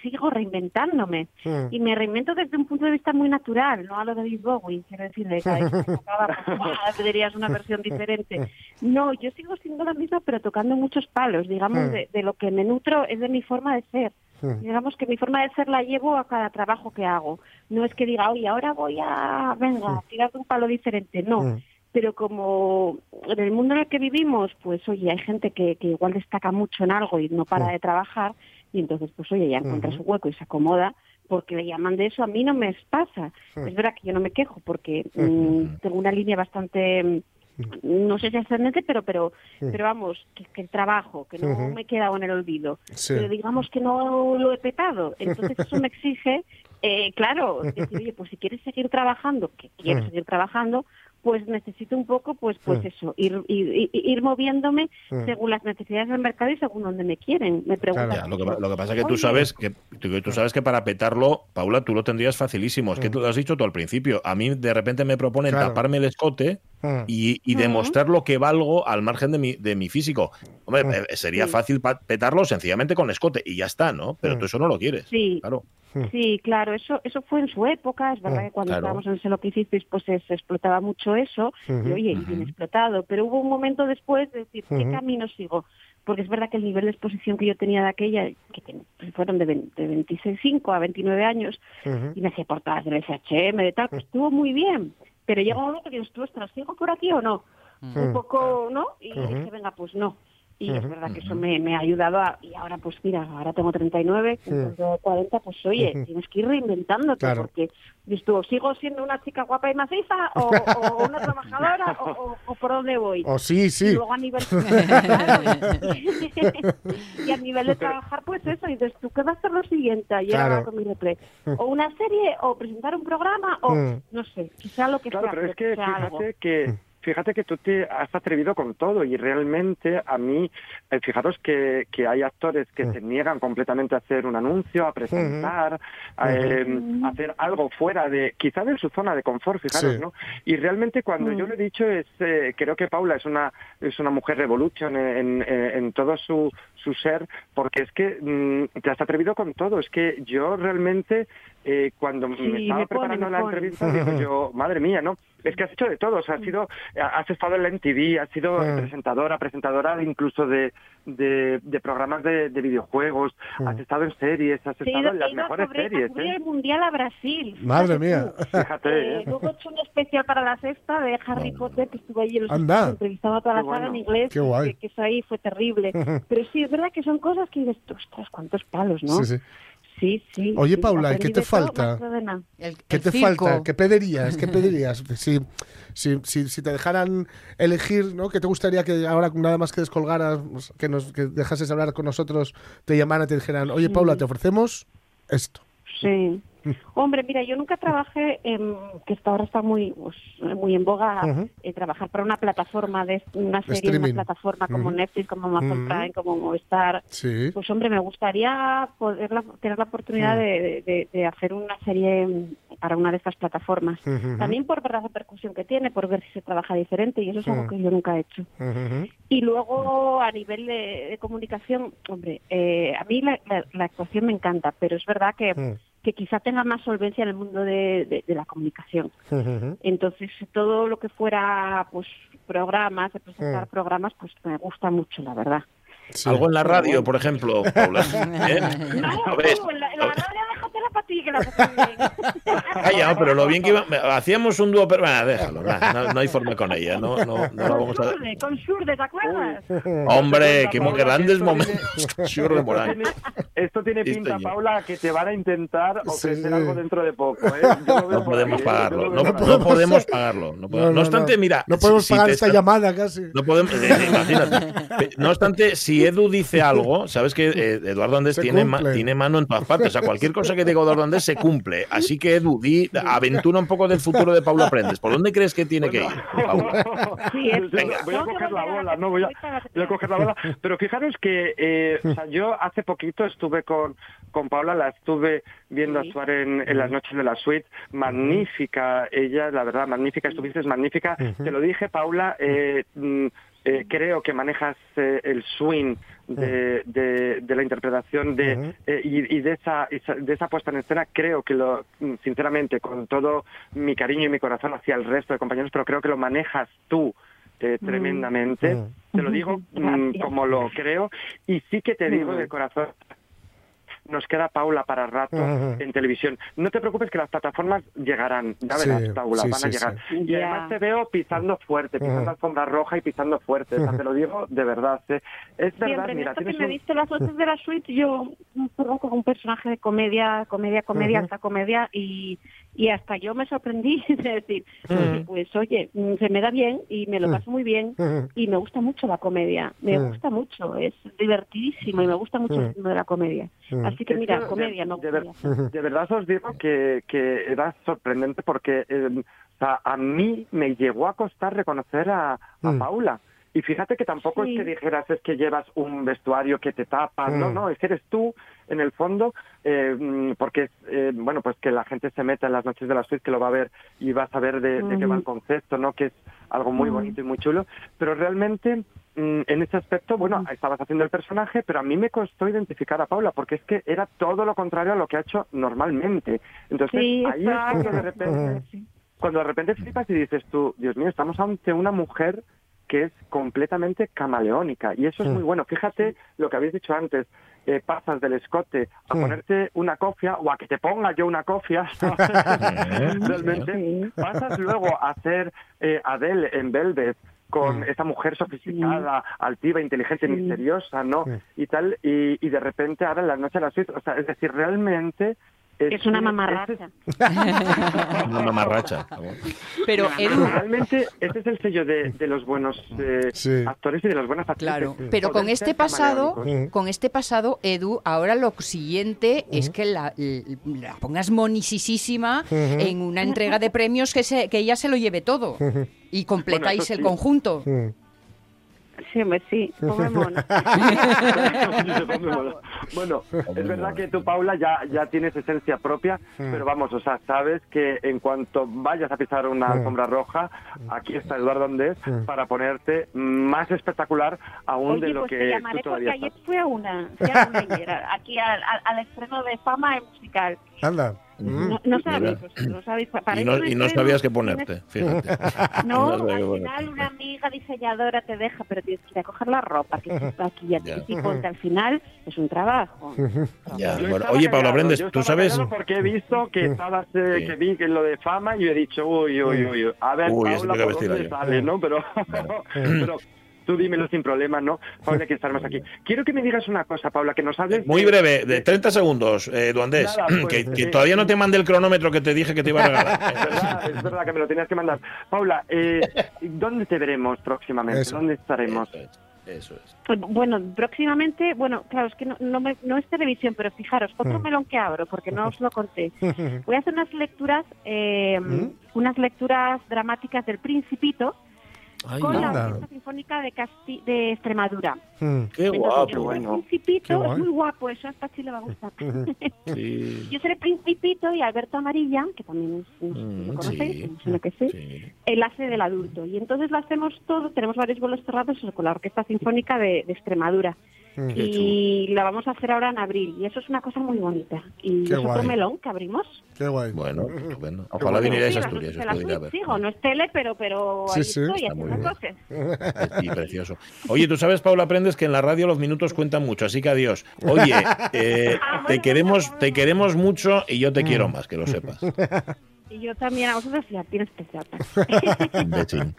sigo reinventándome. Mm. Y me reinvento desde un punto de vista muy natural, no a lo de David Bowie, quiero decir, de cada vez que (laughs) tocaba, pues, una versión diferente. No, yo sigo siendo la misma, pero tocando muchos palos. Digamos, Mm. de, de lo que me nutro es de mi forma de ser. Mm. Digamos que mi forma de ser la llevo a cada trabajo que hago. No es que diga, oye, ahora voy a, venga, a tirar de un palo diferente. No. Pero como en el mundo en el que vivimos, pues oye, hay gente que, que igual destaca mucho en algo y no para de trabajar, y entonces, pues oye, ya encuentra su hueco y se acomoda porque le llaman de eso. A mí no me pasa. Es verdad que yo no me quejo porque mm, tengo una línea bastante, mm, no sé si ascendente, pero pero pero vamos, que, que el trabajo, que no me he quedado en el olvido. Sí. Pero digamos que no lo he petado. Entonces eso me exige, eh, claro, decir, oye, pues si quieres seguir trabajando, que quiero Mm. seguir trabajando, pues necesito un poco, pues pues eso, ir, ir, ir- ir moviéndome según las necesidades del mercado y según donde me quieren. Me preguntan. Ya, lo, que, lo que pasa es que tú sabes que tú, tú sabes que para petarlo, Paula, tú lo tendrías facilísimo. Es que tú lo has dicho tú al principio. A mí de repente me proponen Claro. taparme el escote Mm. y, y demostrar lo que valgo al margen de mi, de mi físico. Hombre, eh, sería Sí. fácil pa- petarlo sencillamente con escote y ya está, ¿no? Pero Mm. tú eso no lo quieres. Sí. Claro. Sí, claro, eso eso fue en su época, es verdad que cuando claro. estábamos en Sé lo que hicisteis, pues se, se explotaba mucho eso, y oye, bien explotado, pero hubo un momento después de decir, ¿qué camino sigo? Porque es verdad que el nivel de exposición que yo tenía de aquella, que ten- fueron de, 20 de 26 a 29 años, y me hacía portadas del SHM, de tal, pues estuvo muy bien, pero llega un momento que dices, ¿tú ostras, sigo por aquí o no? Un poco, ¿no? Y Ujú. dije, venga, pues no. Y es Ujú. verdad que eso me, me ha ayudado a, y ahora pues mira, ahora tengo 39, tengo 40, pues oye, tienes que ir reinventándote Claro. porque dices tú, sigo siendo una chica guapa y maciza o, o una trabajadora o, o- o por dónde voy. O sí, Y sí. luego a nivel Claro. (laughs) y a nivel de trabajar, pues eso, y dices tú, ¿qué va a ser lo siguiente? Ayer Claro. con mi replay. O una serie, o presentar un programa, o Mm. no sé, quizá lo que Claro, sea. pero es que sea algo. fíjate que fíjate que tú te has atrevido con todo y realmente a mí, eh, fijaros que, que hay actores que se niegan completamente a hacer un anuncio, a presentar, a, eh, a hacer algo fuera de, quizá de su zona de confort, fijaros, Sí. ¿no? Y realmente cuando yo lo he dicho es, eh, creo que Paula es una es una mujer revolution en, en, en todo su, su ser, porque es que mm, te has atrevido con todo. Es que yo realmente, eh, cuando Sí, me estaba me preparando la pone. entrevista, digo yo, madre mía, ¿no? Es que has hecho de todo, o sea, has sido, has estado en la MTV, has sido Mm. presentadora, presentadora incluso de, de, de programas de, de videojuegos, Mm. has estado en series, has estado en las mejores series, ¿eh? el Mundial a Brasil. Madre mía. Fíjate, Eh, ¿eh? luego he hecho un especial para la sexta de Harry Potter, que estuve allí en los Anda. entrevistaba toda la Qué saga bueno. en inglés, Qué guay. Que, que eso ahí fue terrible. (laughs) Pero sí, es verdad que son cosas que dices, ostras, cuántos palos, ¿no? Sí, sí. Sí, sí. Oye, sí, Paula, ¿y aprendí qué te falta? El, ¿Qué el te circo. falta? ¿Qué pedirías? ¿Qué (laughs) pedirías? Si, si, si, si te dejaran elegir, ¿no? ¿Qué te gustaría que ahora, nada más que descolgaras, que, nos, que dejases hablar con nosotros, te llamaran y te dijeran, oye, Paula, te ofrecemos esto? Sí. (laughs) Hombre, mira, yo nunca trabajé, en, que hasta ahora está muy pues, muy en boga, eh, trabajar para una plataforma, de una serie, de streaming. una plataforma como. Netflix, como Amazon. Prime, como Movistar. Sí. Pues hombre, me gustaría poder la- tener la oportunidad de, de- de hacer una serie para una de estas plataformas. También por ver la repercusión que tiene, por ver si se trabaja diferente, y eso es algo que yo nunca he hecho. Y luego, a nivel de, de comunicación, hombre, eh, a mí la, la- la actuación me encanta, pero es verdad que, que quizá tenga más solvencia en el mundo de, de- de la comunicación. Entonces, todo lo que fuera pues programas, de presentar programas, pues me gusta mucho, la verdad. Sí. Algo en la radio, por ejemplo, Paula. (laughs) ¿eh? No, ¿Lo (laughs) ves? tú, la, la radio para ti, que la bien. (laughs) Calla, pero lo bien que iba. Hacíamos un dúo, pero bueno, déjalo, nah, no, no hay forma con ella, no, no, no la vamos a. Surde, con Surde, ¿te acuerdas? Hombre, qué grandes momentos. Churro Morán. Esto tiene pinta. Paula, que te van a intentar ofrecer sí. algo dentro de poco. ¿eh? Yo lo veo No podemos ahí. Yo pagarlo, lo no, veo podemos pagarlo. No, podemos- obstante, no. mira. No podemos si- si pagar te esta está- llamada casi. No podemos, eh, eh, imagínate. No obstante, si Edu dice algo, sabes que eh, Eduardo Andrés tiene, ma- tiene mano en todas partes. O sea, cualquier cosa que diga Eduardo Andrés se cumple. Así que Edu, di, aventura un poco del futuro de Paula Prendes. ¿Por dónde crees que tiene que ir? Paula? Venga, voy a coger la bola, no voy a, voy a coger la bola. Pero fijaros que eh, o sea, yo hace poquito estuve con, con Paula, la estuve viendo Sí. actuar en, en las noches de la suite. Magnífica, ella, la verdad, magnífica, estuviste magnífica. Te lo dije, Paula, eh, mm, eh, creo que manejas eh, el swing de, de- de la interpretación de, Ujú. eh, y, y de esa de esa puesta en escena creo que lo mm, sinceramente con todo mi cariño y mi corazón hacia el resto de compañeros pero creo que lo manejas tú eh, tremendamente Mm. te lo digo mm, como lo creo y sí que te digo Mm. de corazón nos queda Paula para rato en televisión. No te preocupes que las plataformas llegarán, ya Sí, verás, Paula, sí, van sí, a llegar. sí. Y además te veo pisando fuerte, pisando alfombra roja y pisando fuerte. O sea, te lo digo de verdad. ¿eh? Es verdad, Siempre, en mira, esto que me un- viste las noches de la suite, yo juego con un personaje de comedia, comedia, comedia, alta comedia, y, y hasta yo me sorprendí (laughs) de decir, pues oye, mm, se me da bien y me lo paso muy bien, y me gusta mucho la comedia, me gusta mucho, es divertidísimo y me gusta mucho el mundo de la comedia. Así que mira, de- comedia, no de, de verdad os digo que, que era sorprendente porque eh, o sea, a mí me llegó a costar reconocer a, a Mm. Paula. Y fíjate que tampoco Sí. es que dijeras es que llevas un vestuario que te tapa, no, Mm. no, es que eres tú en el fondo, eh, mm, porque es, eh, bueno, pues que la gente se meta en las noches de la suite, que lo va a ver y va a saber de, de qué va el concepto, ¿no? Que es algo muy Ujú. bonito y muy chulo, pero realmente mm, en ese aspecto, bueno, estabas haciendo el personaje, pero a mí me costó identificar a Paula, porque es que era todo lo contrario a lo que ha hecho normalmente. Entonces, Sí, ahí es cuando de repente, (laughs) cuando de repente flipas y dices tú, Dios mío, estamos ante una mujer que es completamente camaleónica y eso es muy bueno. Fíjate lo que habéis dicho antes, eh, pasas del escote a Sí. ponerte una cofia o a que te ponga yo una cofia, (laughs) realmente pasas luego a hacer eh, Adele en Velvet con Mm. esa mujer sofisticada, altiva, inteligente, misteriosa, ¿no? Y tal, y, y de repente ahora en la noche de la suite, o sea, es decir, realmente... Es una mamarracha. ese- (laughs) Una mamarracha. Pero Edu, Realmente ese es el sello de, de los buenos eh, Sí. actores y de las buenas actrices. Claro, pero con este pasado, con este pasado, Edu, ahora lo siguiente es que la, pongas monisísima en una entrega de premios que, se, que ella se lo lleve todo y completáis Bueno, el sí. conjunto. Sí, hombre, sí, pobre mona. (laughs) bueno, es verdad que tú, Paula, ya, ya tienes esencia propia, pero vamos, o sea, sabes que en cuanto vayas a pisar una alfombra roja, aquí está Eduardo Andés para ponerte más espectacular aún de lo pues te que llamaré tú porque ayer estás. fui a una, fui a una ayer, aquí al, al, al estreno de fama musical. Anda. No, no sabéis, no sabéis. pa- para Y no, y no sabías qué ponerte, (laughs) fíjate. No, (laughs) al final una amiga diseñadora te deja, pero tienes que ir a coger la ropa, que está aquí, Ya. ponte. Al final es un trabajo. Ya, bueno, oye, Paula callado, Prendes, yo tú sabes. Porque he visto que estabas, eh, Sí. que vi que lo de fama y yo he dicho, uy, uy, uy. A ver, Uy, Paula, ¿por dónde sale, no? Pero, (laughs) pero tú dímelo (laughs) sin problema, ¿no? Paula, que estaremos aquí. Quiero que me digas una cosa, Paula, que nos hables. Muy de- breve, de 30 segundos, eh, Duandés, Nada, pues, (clears throat) que, que eh, todavía no te mandé el cronómetro que te dije que te iba a regalar. (laughs) Es verdad, es verdad que me lo tenías que mandar. Paula, eh, ¿dónde te veremos próximamente? Eso. ¿Dónde estaremos? Eso es, eso es. Pues, Bueno, próximamente, bueno, claro, es que no, no, me- no es televisión, pero fijaros, otro Mm. melón que abro, porque no os lo conté. (laughs) Voy a hacer unas lecturas, eh, ¿Mm? unas lecturas dramáticas del Principito Ay, con la. Orquesta Sinfónica de, Casti- de Extremadura. Mm. qué Entonces, guapo. yo seré bueno. Principito, Qué guay. es muy guapo eso, hasta Chile le va a gustar. (laughs) Sí. (laughs) Yo seré Principito y Alberto Amarilla, que también es, no sé si Mm, lo conocéis, sí, imagino que sí, sí. el hace del adulto. Y entonces lo hacemos todo, tenemos varios vuelos cerrados con la Orquesta Sinfónica de, de Extremadura. Mm. Y la vamos a hacer ahora en abril. Y eso es una cosa muy bonita. Y Qué es otro guay. melón que abrimos. Qué guay. Bueno. Qué Ojalá bueno. vinierais a Sí, Asturias, sigo, no es tele, pero, pero Sí, ahí sí, estoy haciendo cosas. Y (laughs) precioso. Oye, tú sabes, Paula, aprendes que en la radio los minutos cuentan mucho, así que adiós. Oye, (laughs) eh, te queremos, te queremos mucho y yo te Mm. quiero más, que lo sepas. (laughs) Y yo también a vosotros y a ti en especial. (laughs) Un besín.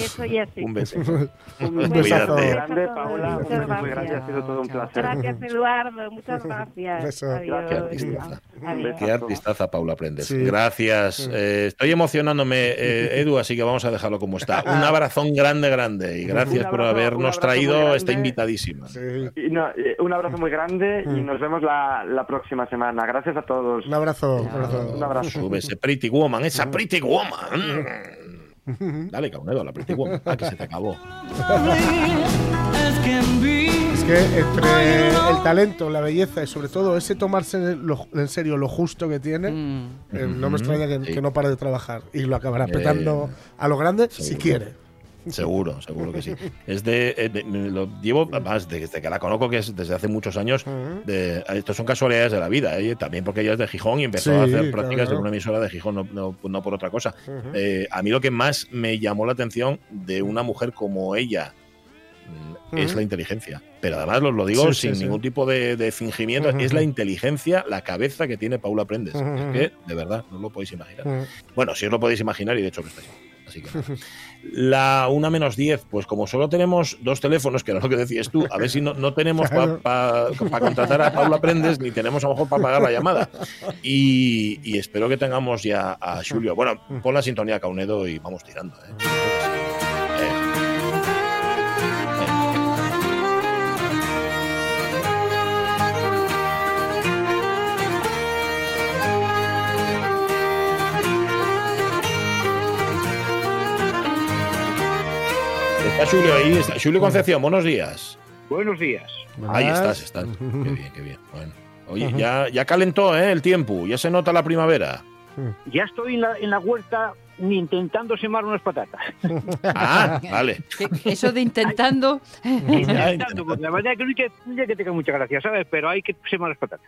Eso y así. (laughs) Un beso. Un beso. besazo. Grande, Paula, Muchas gracias. gracias, ha sido todo un placer. Gracias, Eduardo. Muchas gracias. Beso. Adiós. Qué artistaza. Adiós. Qué artistaza, Paula Prendes. Sí. Gracias. Eh, estoy emocionándome, eh, Edu, así que vamos a dejarlo como está. Un abrazón grande, grande. Y gracias por habernos traído. Está invitadísima. Sí. Y no, eh, un abrazo muy grande y Mm. nos vemos la, la próxima semana. Gracias a todos. Un abrazo. Un abrazo. Un abrazo. Sube ese Pretty Woman, esa Pretty Woman. Dale, Caunedo, la Pretty Woman. Ah, que se te acabó. Es que entre el talento, la belleza y sobre todo ese tomarse lo- en serio lo justo que tiene, Mm. eh, no me extraña que, Sí. que no pare de trabajar y lo acabará Eh, petando a lo grande si quiere. (laughs) Seguro, seguro que sí. Es de, eh, de- lo llevo más desde que la conozco, que es desde hace muchos años. De, estos son casualidades de la vida, ¿eh? también porque ella es de Gijón y empezó Sí, a hacer prácticas claro. en una emisora de Gijón, no, no- no por otra cosa. Eh, a mí lo que más me llamó la atención de una mujer como ella mm, es la inteligencia. Pero además os lo digo Sí, sin sí. ningún tipo de, de fingimiento, es la inteligencia, la cabeza que tiene Paula Prendes. Es que, de verdad, no lo podéis imaginar. Bueno, si os lo podéis imaginar y de hecho lo estáis. Así que. (laughs) La una menos 10, pues como solo tenemos dos teléfonos, que era lo que decías tú, a ver si no, no tenemos para Claro. contratar a Paula Prendes, ni tenemos a lo mejor para pagar la llamada. Y, y espero que tengamos ya a Julio. Bueno, pon la sintonía Caunedo y vamos tirando. Eh. Está Julio ahí, está Julio Concepción, buenos días. Buenos días. Ahí estás, estás. Qué bien, qué bien. Bueno. Oye, ya, ya calentó ¿eh? el tiempo, ya se nota la primavera. Ya estoy en la, en la huerta intentando sembrar unas patatas. (laughs) Ah, vale. Que- Eso de intentando. intentando, porque la verdad es que no es que, que tenga mucha gracia, ¿sabes? Pero hay que sembrar las patatas.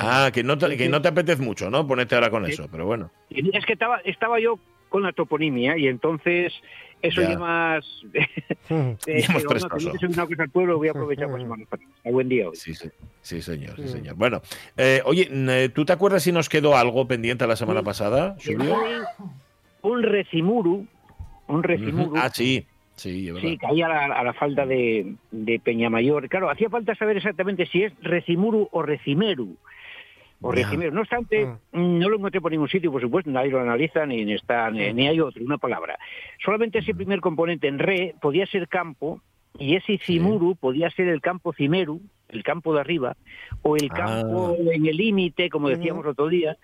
Ah, que no te, que no te apetece mucho, ¿no? Ponerte ahora con eso, pero bueno. Es que estaba, estaba yo con la toponimia y entonces eso Ya. ya más... (laughs) eh, (laughs) Ya más digo, no, que prestoso. no te soy una cosa al pueblo, voy a (laughs) aprovechar para sembrar las patatas. A buen día hoy. Sí, sí, sí, señor, sí, señor. Bueno, eh, oye, n- ¿tú te acuerdas si nos quedó algo pendiente la semana pasada, Julio? Un recimuru, un recimuru. Ujú. Ah, sí, sí. Sí, caía a la, a la falda de, de Peñamayor. Claro, hacía falta saber exactamente si es Recimuru o Recimeru. O. Recimeru. No obstante, mm, no lo encontré por ningún sitio, por supuesto, nadie lo analiza, ni, ni está, ni, ni hay otro, una palabra. Solamente ese primer componente en re podía ser campo, y ese cimuru podía ser el campo cimeru, el campo de arriba, o el Ah. campo en el límite, como decíamos otro día.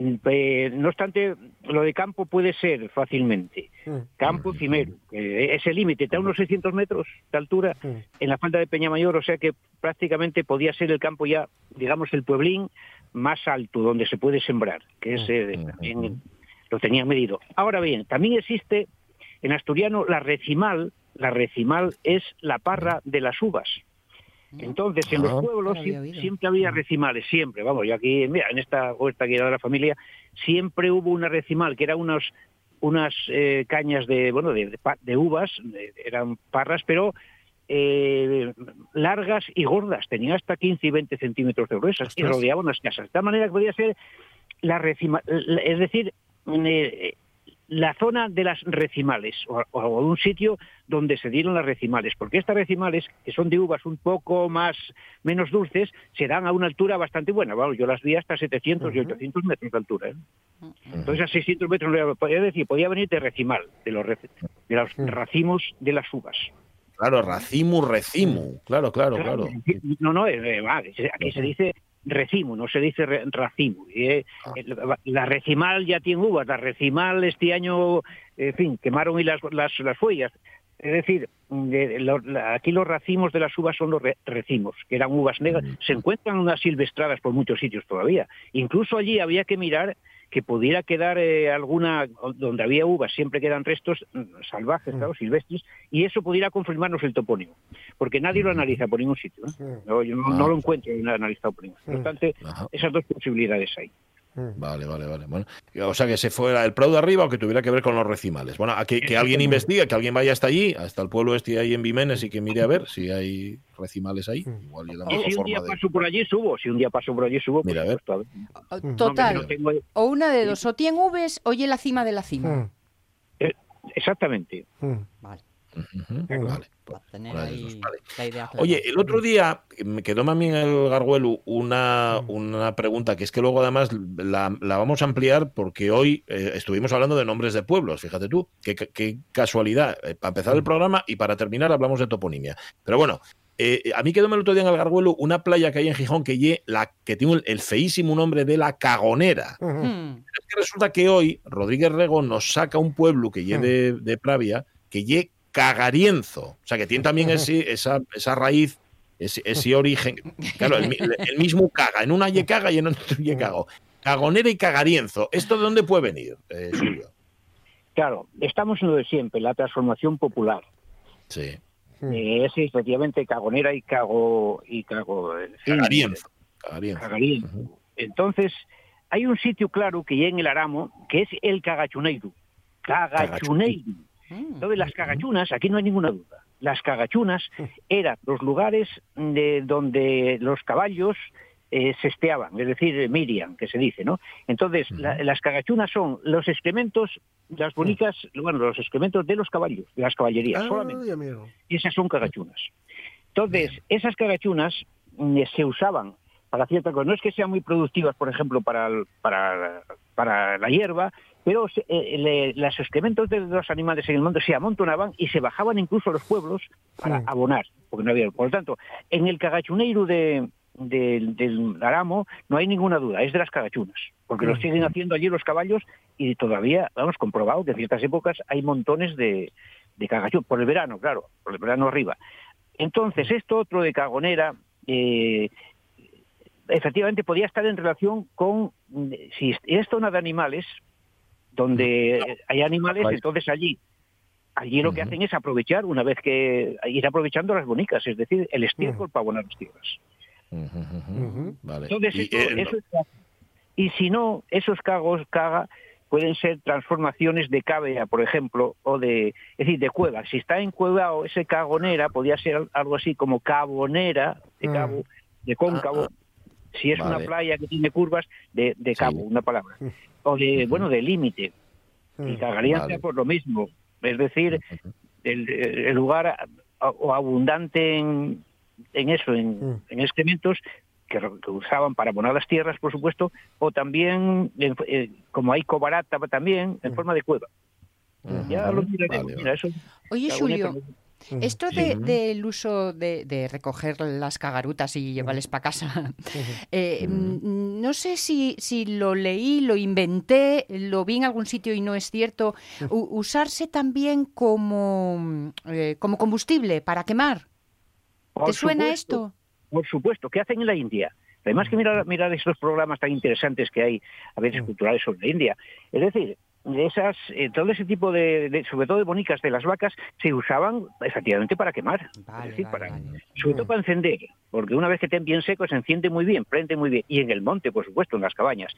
Mm, eh, no obstante, lo de campo puede ser fácilmente. Campo Cimero, que ese límite está a unos 600 metros de altura en la falda de Peñamayor, o sea que prácticamente podía ser el campo ya, digamos, el pueblín más alto donde se puede sembrar, que es eh, también lo tenía medido. Ahora bien, también existe en asturiano la recimal, la recimal es la parra de las uvas. Entonces, en los pueblos No había siempre había recimales, siempre. Vamos, yo aquí, mira, en esta huerta que era de la familia, siempre hubo una recimal, que era unos, unas eh, cañas de, bueno, de, de uvas, de- eran parras, pero eh, largas y gordas, tenían hasta 15 y 20 centímetros de gruesas y rodeaban las casas. De tal manera que podía ser la recima, es decir, eh, la zona de las recimales o, o un sitio donde se dieron las recimales, porque estas recimales, que son de uvas un poco más menos dulces, se dan a una altura bastante buena. Vamos, yo las vi hasta 700 y 800 metros de altura. ¿eh? Entonces a 600 metros, podía decir, podía venir de recimal, de los, rec- de los racimos de las uvas. Claro, racimu, recimu. Claro, claro, claro. No, no, eh, eh, va, aquí se dice recimo, no se dice re- racimo. Eh, el- la recimal ya tiene uvas, la recimal este año, en fin, quemaron y las, las, las follas. Es decir, de- lo- la- aquí los racimos de las uvas son los re- recimos, que eran uvas negras. Se encuentran unas silvestradas por muchos sitios todavía. Incluso allí había que mirar que pudiera quedar eh, alguna, donde había uvas, siempre quedan restos mm, salvajes, claro, silvestres, y eso pudiera confirmarnos el topónimo, porque nadie lo analiza por ningún sitio. ¿eh? No, yo no, no lo encuentro analizado por ningún sitio. No obstante, Ajá. esas dos posibilidades hay. Vale, vale, vale. Bueno, o sea que se fuera el Prado de arriba o que tuviera que ver con los recimales. Bueno, a que, que alguien investigue, que alguien vaya hasta allí, hasta el pueblo este ahí en Vimenes y que mire a ver si hay recimales ahí. Igual Y mejor si un día de. paso por allí, subo. Si un día paso por allí, subo. Mira, a ver. pues, O- Total. no tengo- O una de dos, o tiene Vs o oye la cima de la cima. eh, exactamente. Vale. Clara. Oye, el otro día me quedó a mí en el Garguelu una, una pregunta que es que luego además la, la vamos a ampliar porque hoy eh, estuvimos hablando de nombres de pueblos, fíjate tú, qué, casualidad. Eh, para empezar el programa y para terminar hablamos de toponimia. Pero bueno, eh, a mí quedó el otro día en el Garguelu una playa que hay en Gijón que, la, que tiene el, el feísimo nombre de la Cagonera. Hmm. Es que resulta que hoy Rodríguez Rego nos saca un pueblo que lle de, de Pravia, que lle Cagarienzo. O sea, que tiene también (laughs) ese, esa, esa raíz, ese, ese (laughs) origen. Claro, el, mi- el mismo caga. En una ye caga y en otro (laughs) ye cago. Cagonera y Cagarienzo. ¿Esto de dónde puede venir, eh, Julio? Claro, estamos en lo de siempre, la transformación popular. Sí. Eh, es efectivamente cagonera y cago y cago. en fin, Cagarienzo. Cagarienzo. Cagarienzo. Entonces, hay un sitio claro que ya en el Aramo, que es el Cagachuneiro. Cagachuneiro. Entonces, las cagachunas, aquí no hay ninguna duda. Las cagachunas eran los lugares de donde los caballos eh, se esteaban, es decir, Miriam, que se dice, ¿no? Entonces, la- las cagachunas son los excrementos, las bonitas, bueno, los excrementos de los caballos, de las caballerías, solamente. Ay, amigo. Y esas son cagachunas. Entonces, esas cagachunas mm, se usaban para ciertas cosas. No es que sean muy productivas, por ejemplo, para, el- para, para la hierba, pero se- eh, le- los excrementos de los animales en el monte se amontonaban y se bajaban incluso a los pueblos para abonar, porque no había. Por lo tanto, en el cagachuneiro de, del- del Aramo no hay ninguna duda, es de las cagachunas, porque lo siguen haciendo allí los caballos y todavía, vamos, comprobado que en ciertas épocas hay montones de, de cagachún, por el verano, claro, por el verano arriba. Entonces, esto otro de cagonera, eh, efectivamente podía estar en relación con, mm, si es zona de animales, donde hay animales, entonces allí, allí lo que hacen es aprovechar, una vez que ir aprovechando las bonicas, es decir, el estiércol para abonar las tierras. Vale. Entonces, Y, esto- eh, eso es- y si no, esos cagos, caga, pueden ser transformaciones de cavea, por ejemplo, o de, es decir, de cueva. Si está en cueva o ese cagonera, podría ser algo así como cabonera, de cabo, de cóncavo. Si es Vale. una playa que tiene curvas, de, de cabo, una palabra. (laughs) O de, bueno, de límite. Y cagarían Vale. por lo mismo. Es decir, el, el lugar o abundante en, en eso, en, en excrementos que, usaban para abonar las tierras, por supuesto, o también, en- eh, como hay cobarata también, en forma de cueva. Ya lo miraremos. Vale, Mira, eso, Oye, Julio, Esto de- del uso de, de recoger las cagarutas y llevarles para casa, (laughs) eh, mm, no sé si, si lo leí, lo inventé, lo vi en algún sitio y no es cierto, u- usarse también como, eh, como combustible para quemar. Por ¿Te suena supuesto, esto? Por supuesto. ¿Qué hacen en la India? Además que mirar, mirar estos programas tan interesantes que hay a veces culturales sobre la India. Es decir, esas, eh, todo ese tipo de, de- sobre todo de bonicas de las vacas, se usaban efectivamente para quemar. es decir, para, sobre todo para encender. Porque una vez que estén bien secos se enciende muy bien, prende muy bien. Y en el monte, por supuesto, en las cabañas.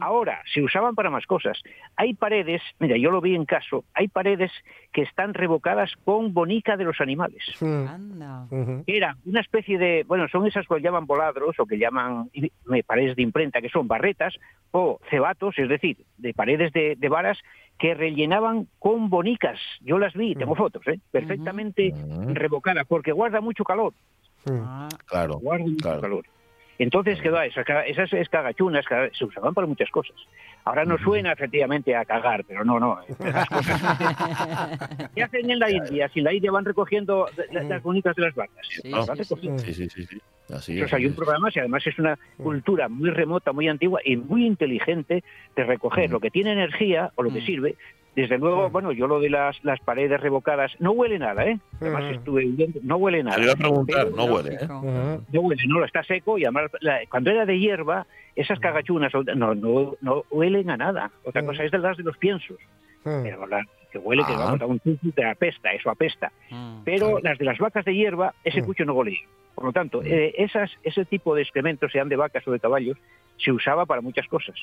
Ahora, se usaban para más cosas. Hay paredes, mira, yo lo vi en caso, hay paredes que están revocadas con bonica de los animales. Anda. Era una especie de, bueno, son esas que llaman voladros o que llaman paredes de imprenta, que son barretas o cebatos, es decir, de paredes de, de varas que rellenaban con bonicas. Yo las vi, tengo fotos, ¿eh? perfectamente revocadas, porque guarda mucho calor. Ah, Claro, mucho claro. calor. Entonces, ¿qué va? Esas, ca- esas escagachunas ca- se usaban para muchas cosas. Ahora no suena efectivamente a cagar, pero no, no. Cosas. (laughs) ¿Qué hacen en la India? Si en la India van recogiendo la- las bonitas de las vacas. Sí, Las sí, van sí. recogiendo. Sí, sí, sí, sí. Así Entonces es. hay un programa, y además es una cultura muy remota, muy antigua y muy inteligente de recoger lo que tiene energía o lo que Mm. sirve. Desde luego, bueno, yo lo de las, las paredes revocadas, no huele nada, ¿eh? Además estuve viendo, no huele nada. Te lo iba a preguntar, no huele, ¿eh? no huele, no, está seco y además la- cuando era de hierba, esas cagachunas no, no, no huelen a nada. Otra cosa es de las de los piensos, pero la que huele que Ah. vamos a un tutu te apesta, eso apesta. Mm. Pero las de las vacas de hierba, ese cucho no huele. Por lo tanto, eh, esas, ese tipo de excrementos, sean de vacas o de caballos, se usaba para muchas cosas.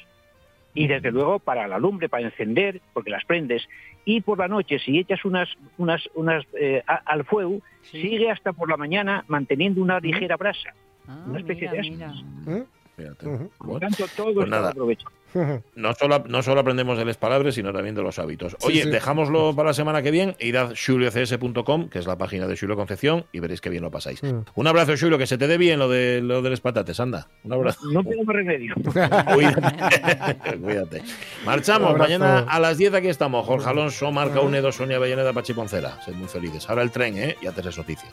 Y desde luego para la lumbre, para encender, porque las prendes. Y por la noche, si echas unas, unas, unas eh, a- al fuego, Sí. sigue hasta por la mañana manteniendo una ligera brasa. Ah, una especie mira, de mira. ¿Mm? Fíjate. Ujú. Por tanto, todo pues está nada. aprovechado. (laughs) No, solo, no solo aprendemos de las palabras, sino también de los hábitos. Oye, sí. dejámoslo para la semana que viene. Id a xuliocs.com, que es la página de Xulio Concepción, y veréis que bien lo pasáis. Mm. Un abrazo, Xulio, que se te dé bien lo de, lo de los patates. Anda, un abrazo. No tengo más remedio. (laughs) Cuídate. (laughs) Cuídate. Marchamos. Mañana a las 10 aquí estamos. Jorge Alonso, Marca Unedo, Sonia Avellaneda, Pachi Poncela. Sed muy felices. Ahora el tren, ¿eh? Y antes es noticia.